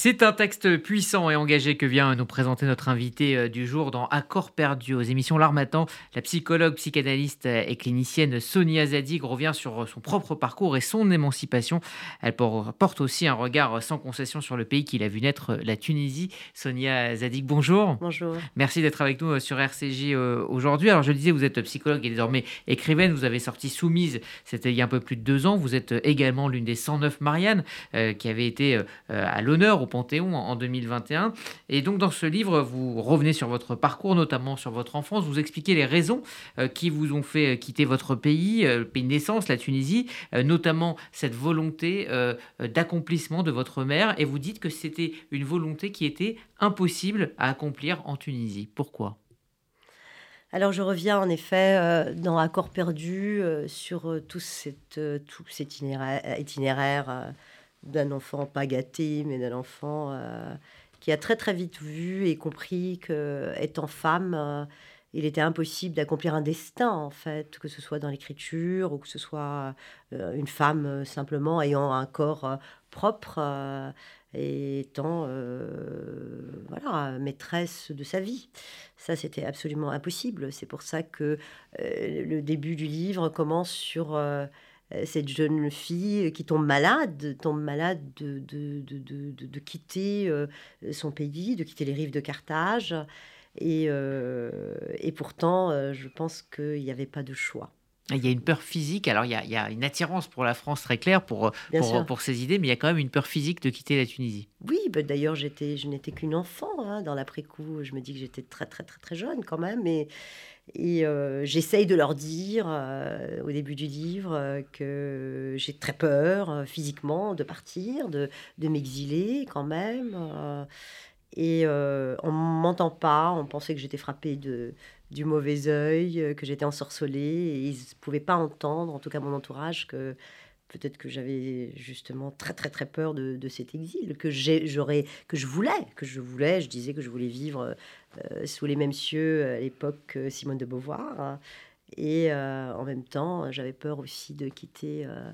C'est un texte puissant et engagé que vient nous présenter notre invité euh, du jour dans Accords perdus aux émissions L'Armatan. La psychologue, psychanalyste et clinicienne Sonia Zadig revient sur son propre parcours et son émancipation. Elle porte aussi un regard sans concession sur le pays qu'il a vu naître, la Tunisie. Sonia Zadig, bonjour. Bonjour. Merci d'être avec nous euh, sur RCJ euh, aujourd'hui. Alors je le disais, vous êtes psychologue et désormais écrivaine. Vous avez sorti Soumise, c'était il y a un peu plus de deux ans. Vous êtes également l'une des 109 Marianne qui avait été à l'honneur au Panthéon en 2021. Et donc dans ce livre, vous revenez sur votre parcours, notamment sur votre enfance. Vous expliquez les raisons euh, qui vous ont fait euh, quitter votre pays, euh, le pays de naissance, la Tunisie, notamment cette volonté d'accomplissement de votre mère. Et vous dites que c'était une volonté qui était impossible à accomplir en Tunisie. Pourquoi? Alors je reviens en effet dans Accord perdu sur tout, cette, tout cet itinéraire, itinéraire d'un enfant pas gâté, mais d'un enfant euh, qui a très très vite vu et compris que étant femme, euh, il était impossible d'accomplir un destin en fait, que ce soit dans l'écriture ou que ce soit euh, une femme simplement ayant un corps propre et étant voilà maîtresse de sa vie. Ça c'était absolument impossible. C'est pour ça que le début du livre commence sur cette jeune fille qui tombe malade, tombe malade de, de, de, de quitter euh, son pays, de quitter les rives de Carthage. Et, euh, et pourtant, je pense qu'il n'y avait pas de choix. Il y a une peur physique, alors il y a, il y a une attirance pour la France très claire pour, pour, pour, ses idées, mais il y a quand même une peur physique de quitter la Tunisie. Oui, bah d'ailleurs j'étais, je n'étais qu'une enfant hein, dans l'après-coup. Je me dis que j'étais très très très très jeune quand même, et, et euh, j'essaye de leur dire euh, au début du livre euh, que j'ai très peur physiquement de partir, de, de m'exiler quand même. et on m'entend pas, on pensait que j'étais frappée de, du mauvais œil, que j'étais ensorcelée, et ils ne pouvaient pas entendre, en tout cas mon entourage, que peut-être que j'avais justement très très très peur de, cet exil que j'aurais que je voulais que je voulais je disais que je voulais vivre euh, sous les mêmes cieux à l'époque Simone de Beauvoir hein. et euh, en même temps j'avais peur aussi de quitter euh,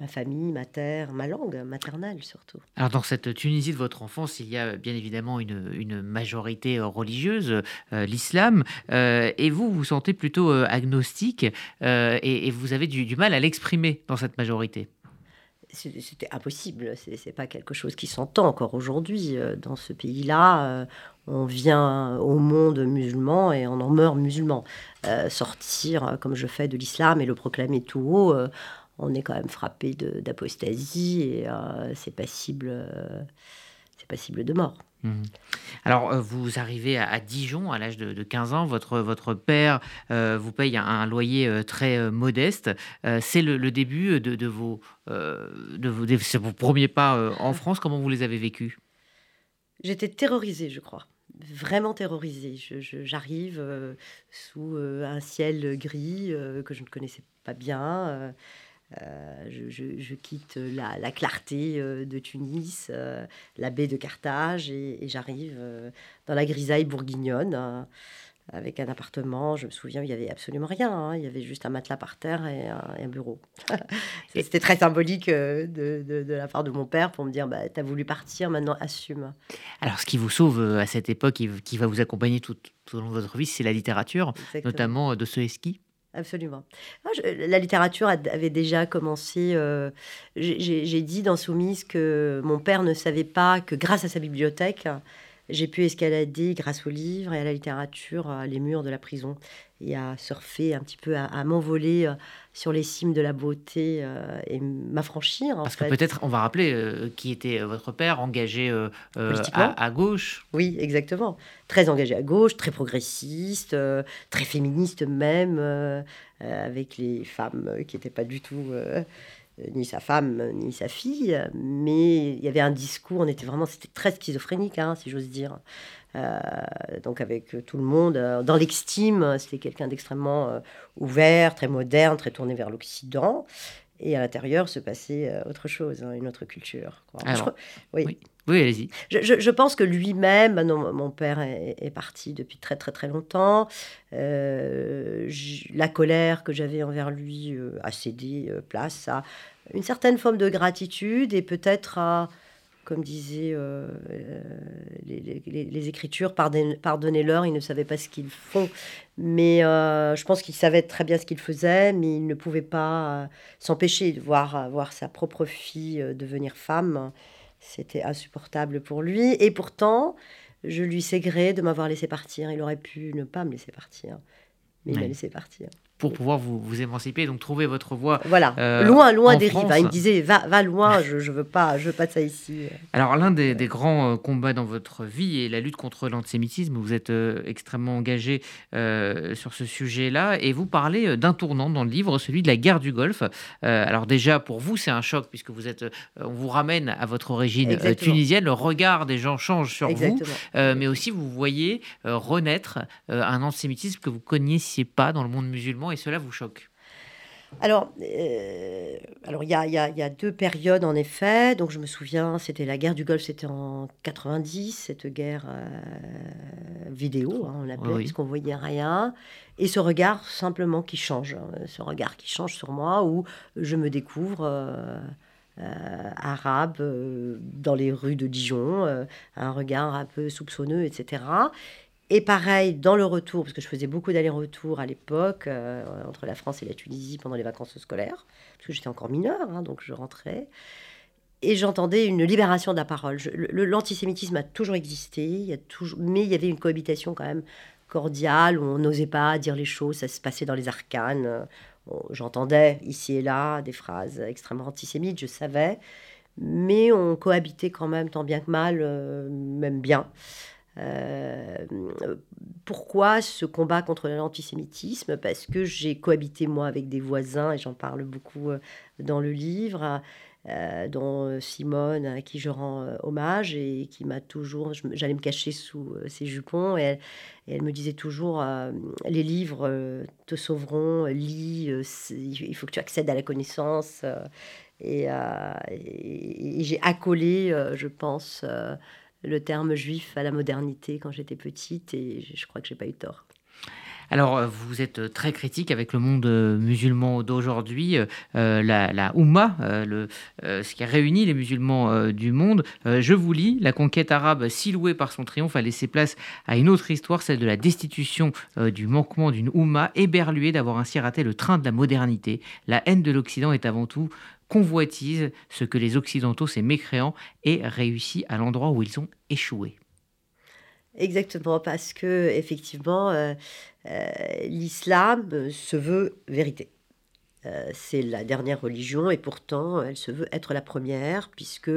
ma famille, ma terre, ma langue maternelle surtout. Alors dans cette Tunisie de votre enfance, il y a bien évidemment une, majorité religieuse, l'islam, et vous vous sentez plutôt agnostique et, vous avez du mal à l'exprimer dans cette majorité c'était impossible. C'est pas quelque chose qui s'entend encore aujourd'hui euh, dans ce pays-là. Euh, on vient au monde musulman et on en meurt musulman. Euh, sortir comme je fais de l'islam et le proclamer tout haut, on est quand même frappé d'apostasie et c'est passible, c'est passible de mort. Mmh. Alors, euh, vous arrivez à, Dijon à l'âge de, 15 ans. Votre, votre père euh, vous paye un, loyer euh, très modeste. c'est le, début de, vos, de, vos, vos premiers pas en France. Comment vous les avez vécus? J'étais terrorisée, je crois. Vraiment terrorisée. J'arrive sous un ciel gris que je ne connaissais pas bien. Euh, je, quitte la, clarté euh, de Tunis, euh, la baie de Carthage, et, j'arrive dans la grisaille bourguignonne avec un appartement. Je me souviens, il y avait absolument rien. Hein. Il y avait juste un matelas par terre et un, bureau. C'était très symbolique de, la part de mon père pour me dire bah, Tu as voulu partir, maintenant assume. Alors, ce qui vous sauve à cette époque, et qui va vous accompagner tout, au long de votre vie, c'est la littérature, notamment de ce ski absolument. La littérature avait déjà commencé. Euh, j'ai dit dans Soumise que mon père ne savait pas que grâce à sa bibliothèque, j'ai pu escalader grâce aux livres et à la littérature les murs de la prison et à surfer un petit peu, à, m'envoler euh, sur les cimes de la beauté euh, et m'affranchir. Parce que peut-être, on va rappeler euh, qui était votre père, engagé à, à, gauche. Oui, exactement. Très engagé à gauche, très progressiste, très féministe même, avec les femmes qui n'étaient pas du tout ni sa femme, ni sa fille, mais il y avait un discours, on était vraiment, c'était très schizophrénique, hein, si j'ose dire. Euh, donc avec tout le monde, euh, dans l'extime, c'était quelqu'un d'extrêmement euh, ouvert, très moderne, très tourné vers l'Occident. Et à l'intérieur se passait autre chose, hein, une autre culture. oui. oui. allez-y. Je, pense que lui-même, bah mon père est, parti depuis très très très longtemps. la colère que j'avais envers lui a cédé place à une certaine forme de gratitude et peut-être à comme disaient euh, les, les, Écritures, pardonnez-leur, ils ne savaient pas ce qu'ils font. Mais je pense qu'ils savaient très bien ce qu'ils faisaient, mais ils ne pouvaient pas s'empêcher de voir, voir sa propre fille devenir femme. C'était insupportable pour lui. Et pourtant, je lui sais gré de m'avoir laissé partir. Il aurait pu ne pas me laisser partir, mais il m'a laissé partir pour pouvoir vous, vous, émanciper, donc trouver votre voie. Voilà, euh, loin, loin des rives. Hein. Il me disait, va, va loin, je ne veux, pas, je veux pas de ça ici. Alors, l'un des, des, grands euh, combats dans votre vie est la lutte contre l'antisémitisme. Vous êtes euh, extrêmement engagé sur ce sujet-là et vous parlez d'un tournant dans le livre, celui de la guerre du Golfe. alors, déjà, pour vous, c'est un choc puisque vous êtes, on vous ramène à votre origine tunisienne. Le regard des gens change sur vous, mais aussi vous voyez renaître un antisémitisme que vous connaissiez pas dans le monde musulman et cela vous choque alors, euh, alors il y, a, y, a, deux périodes en effet. Donc je me souviens, c'était la guerre du Golfe, c'était en 90, cette guerre euh, vidéo, hein, on l'appelait, oui. puisqu'on voyait rien. Et ce regard simplement qui change, hein, ce regard qui change sur moi, où je me découvre euh, arabe dans les rues de Dijon, un regard un peu soupçonneux, etc. Et pareil, dans le retour, parce que je faisais beaucoup d'allers-retours à l'époque, euh, entre la France et la Tunisie pendant les vacances scolaires, parce que j'étais encore mineure, hein, donc je rentrais. Et j'entendais une libération de la parole. L'antisémitisme a toujours existé, mais il y avait une cohabitation quand même cordiale, où on n'osait pas dire les choses, ça se passait dans les arcanes. J'entendais ici et là des phrases extrêmement antisémites, je savais, mais on cohabitait quand même tant bien que mal, euh, même bien. Euh, pourquoi ce combat contre l'antisémitisme? Parce que j'ai cohabité moi avec des voisins, et j'en parle beaucoup euh, dans le livre, euh, dont Simone, à qui je rends hommage, et qui m'a toujours, j'allais me cacher sous ses jupons, et elle, me disait toujours, les livres te sauveront, lis, il faut que tu accèdes à la connaissance. et j'ai accolé, je pense, le terme juif à la modernité quand j'étais petite et je crois que j'ai pas eu tort. Alors, euh, vous êtes très critique avec le monde euh, musulman d'aujourd'hui, euh, la, la Oumma, le, ce qui a réuni les musulmans du monde. je vous lis, la conquête arabe, si louée par son triomphe, a laissé place à une autre histoire, celle de la destitution du manquement d'une Oumma, éberluée d'avoir ainsi raté le train de la modernité. La haine de l'Occident est avant tout convoitise ce que les Occidentaux, ces mécréants, aient réussi à l'endroit où ils ont échoué. Exactement, parce que effectivement, euh, euh, l'islam se veut vérité. Euh, c'est la dernière religion et pourtant elle se veut être la première puisque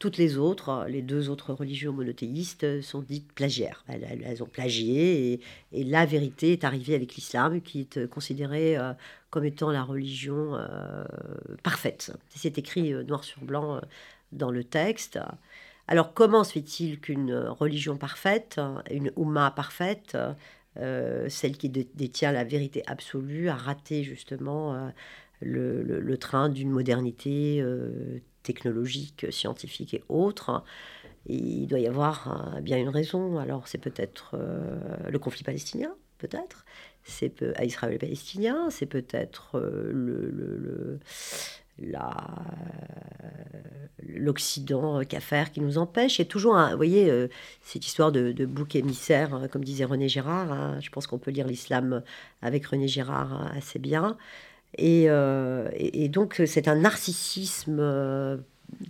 toutes les autres, les deux autres religions monothéistes, sont dites plagiaires. Elles, ont plagié et, la vérité est arrivée avec l'islam, qui est considéré euh, comme étant la religion euh, parfaite. C'est écrit euh, noir sur blanc dans le texte. Alors comment se fait-il qu'une religion parfaite, une Oumma parfaite, celle qui détient la vérité absolue, a raté justement le, train d'une modernité technologiques, scientifiques et autres. il doit y avoir euh, bien une raison. Alors c'est peut-être euh, le conflit palestinien, peut-être. C'est à Israël et palestinien. C'est peut-être euh, le, la, l'Occident qu'à faire qui nous empêche. Il y a toujours, un, vous voyez, cette histoire de, bouc émissaire, hein, comme disait René Girard. Hein. je pense qu'on peut lire l'islam avec René Girard assez bien. Euh, et, donc, c'est un narcissisme euh,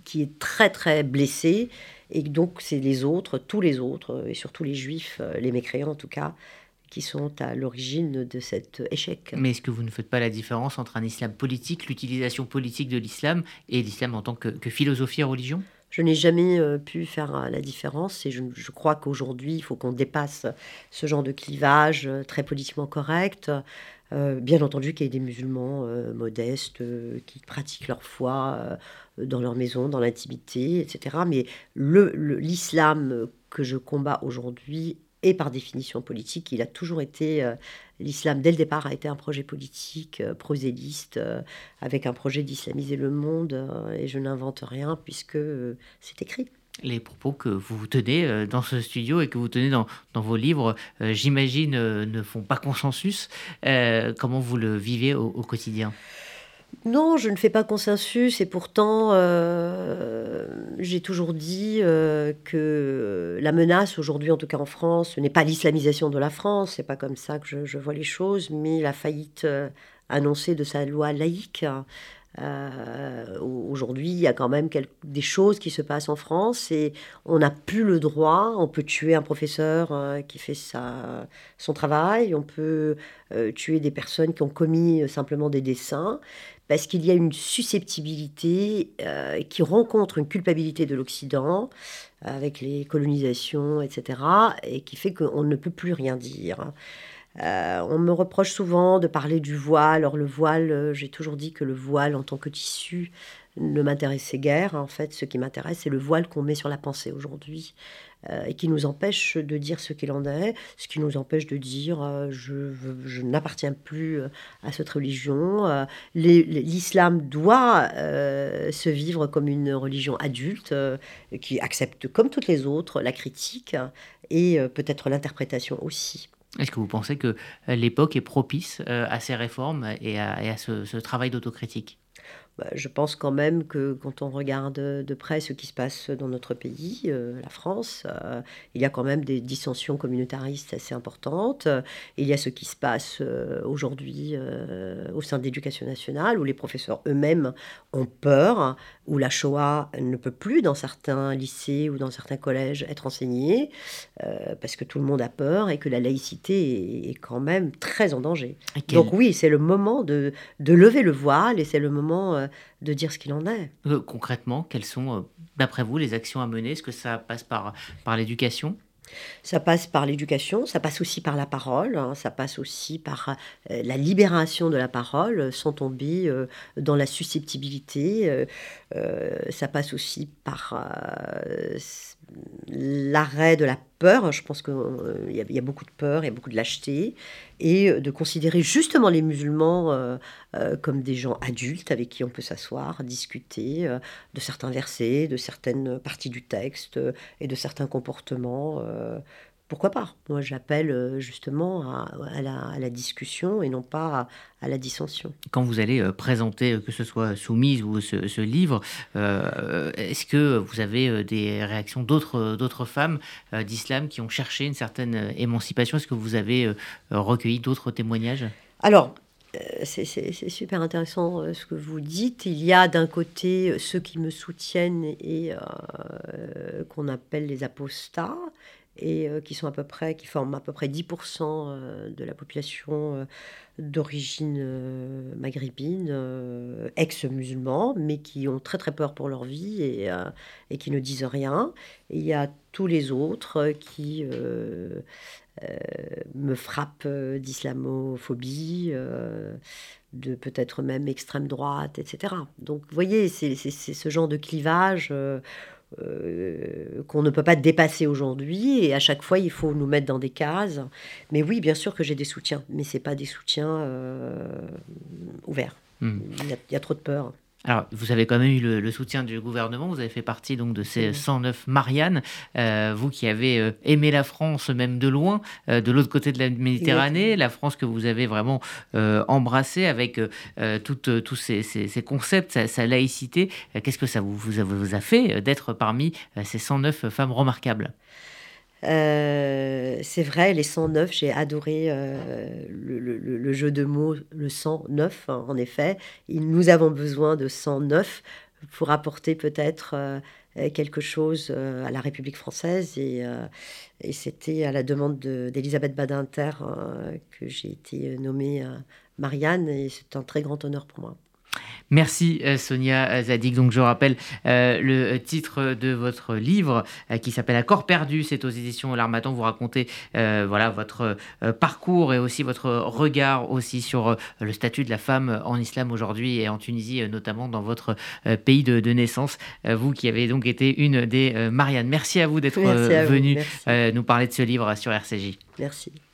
qui est très, très blessé. Et donc, c'est les autres, tous les autres, et surtout les juifs, euh, les mécréants en tout cas, qui sont à l'origine de cet échec. Mais est-ce que vous ne faites pas la différence entre un islam politique, l'utilisation politique de l'islam, et l'islam en tant que, que philosophie et religion? Je n'ai jamais pu faire la différence et je, je crois qu'aujourd'hui, il faut qu'on dépasse ce genre de clivage très politiquement correct. Euh, bien entendu qu'il y ait des musulmans euh, modestes euh, qui pratiquent leur foi dans leur maison, dans l'intimité, etc. Mais l'islam que je combats aujourd'hui est par définition politique. Il a toujours été, l'islam dès le départ a été un projet politique proséliste, avec un projet d'islamiser le monde, et je n'invente rien puisque c'est écrit les propos que vous tenez euh, dans ce studio et que vous tenez dans, vos livres, euh, j'imagine, euh, ne font pas consensus. comment vous le vivez au, quotidien? Non, je ne fais pas consensus et pourtant j'ai toujours dit que la menace aujourd'hui, en tout cas en France, ce n'est pas l'islamisation de la France, c'est pas comme ça que je, je, vois les choses, mais la faillite annoncée de sa loi laïque. Euh, aujourd'hui, il y a quand même des choses qui se passent en France et on n'a plus le droit. On peut tuer un professeur euh, qui fait sa, son travail, on peut euh, tuer des personnes qui ont commis simplement des dessins, parce qu'il y a une susceptibilité qui rencontre une culpabilité de l'Occident avec les colonisations, etc., et qui fait qu'on ne peut plus rien dire. Euh, on me reproche souvent de parler du voile. Alors le voile, euh, j'ai toujours dit que le voile en tant que tissu ne m'intéressait guère. En fait, ce qui m'intéresse, c'est le voile qu'on met sur la pensée aujourd'hui euh, et qui nous empêche de dire ce qu'il en est, ce qui nous empêche de dire je, je n'appartiens plus à cette religion. L'islam doit se vivre comme une religion adulte qui accepte comme toutes les autres la critique et peut-être l'interprétation aussi. Est-ce que vous pensez que l'époque est propice euh, à ces réformes et à, ce travail d'autocritique? Je pense quand même que quand on regarde de près ce qui se passe dans notre pays, euh, la France, euh, il y a quand même des dissensions communautaristes assez importantes. Il y a ce qui se passe euh, aujourd'hui au sein de l'éducation nationale, où les professeurs eux-mêmes ont peur, où la Shoah ne peut plus dans certains lycées ou dans certains collèges être enseignée, parce que tout le monde a peur et que la laïcité est, quand même très en danger. Donc oui, c'est le moment de, de lever le voile et c'est le moment de dire ce qu'il en est. Euh, concrètement, quelles sont, euh, d'après vous, les actions à mener? Est-ce que ça passe par, par l'éducation? Ça passe par l'éducation, ça passe aussi par la parole, hein, ça passe aussi par la libération de la parole sans tomber dans la susceptibilité, ça passe aussi par l'arrêt de la peur. Je pense qu'il euh, y, a beaucoup de peur et beaucoup de lâcheté. Et euh, de considérer justement les musulmans euh, comme des gens adultes avec qui on peut s'asseoir, discuter de certains versets, de certaines parties du texte et de certains comportements pourquoi pas? Moi, j'appelle euh, justement à, la, discussion et non pas à, la dissension. Quand vous allez euh, présenter, euh, que ce soit Soumise ou ce, livre, est-ce que vous avez des réactions d'autres, d'autres femmes d'islam qui ont cherché une certaine émancipation? Est-ce que vous avez recueilli d'autres témoignages? Alors, c'est, super intéressant ce que vous dites. Il y a d'un côté ceux qui me soutiennent et qu'on appelle les apostats, et euh, qui sont à peu près, qui forment à peu près 10% euh, de la population euh, d'origine maghrébine, ex-musulmans, mais qui ont très très peur pour leur vie et, et qui ne disent rien. Il y a tous les autres qui me frappent d'islamophobie, de peut-être même extrême droite, etc. Donc vous voyez, c'est ce genre de clivage euh, qu'on ne peut pas dépasser aujourd'hui et à chaque fois il faut nous mettre dans des cases. Mais oui, bien sûr que j'ai des soutiens, mais c'est pas des soutiens euh, ouverts. Hmm. il y, a trop de peur. Alors, vous avez quand même eu le, soutien du gouvernement, vous avez fait partie donc de ces 109 Marianne, euh, vous qui avez euh, aimé la France même de loin, euh, de l'autre côté de la Méditerranée, la France que vous avez vraiment embrassée avec tous ces, concepts, sa, laïcité. Qu'est-ce que ça vous, vous a fait d'être parmi ces 109 femmes remarquables? Euh, c'est vrai, les 109, j'ai adoré euh, le, jeu de mots, le 109, hein, en effet. Nous avons besoin de 109 pour apporter peut-être euh, quelque chose à la République française. Et c'était à la demande d'Elisabeth Badinter que j'ai été nommée Marianne, et c'est un très grand honneur pour moi. Merci euh, Sonia Zadig. Donc je rappelle euh, le titre de votre livre euh, qui s'appelle Accord perdu. C'est aux éditions L'Armatan. Vous racontez voilà votre parcours et aussi votre regard aussi sur le statut de la femme en islam aujourd'hui et en Tunisie notamment dans votre pays de, naissance. vous qui avez donc été une des Marianne. Merci à vous d'être venu nous parler de ce livre sur RCJ. Merci.